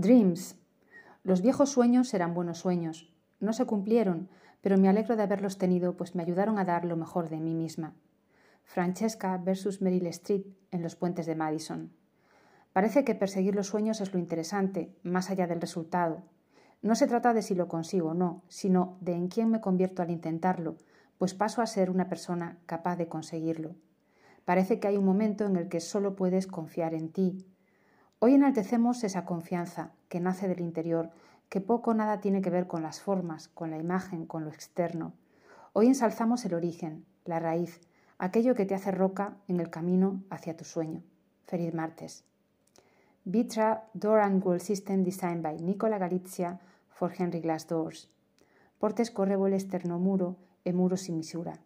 Dreams. Los viejos sueños eran buenos sueños. No se cumplieron, pero me alegro de haberlos tenido, pues me ayudaron a dar lo mejor de mí misma. Francesca versus Meryl Streep en los puentes de Madison. Parece que perseguir los sueños es lo interesante, más allá del resultado. No se trata de si lo consigo o no, sino de en quién me convierto al intentarlo, pues paso a ser una persona capaz de conseguirlo. Parece que hay un momento en el que solo puedes confiar en ti. Hoy enaltecemos esa confianza que nace del interior, que poco o nada tiene que ver con las formas, con la imagen, con lo externo. Hoy ensalzamos el origen, la raíz, aquello que te hace roca en el camino hacia tu sueño. Feliz martes. Vitra Door and Wall System Designed by Nicola Galizia for Henry Glass Doors. Portes correvole esterno muro e muro sin misura.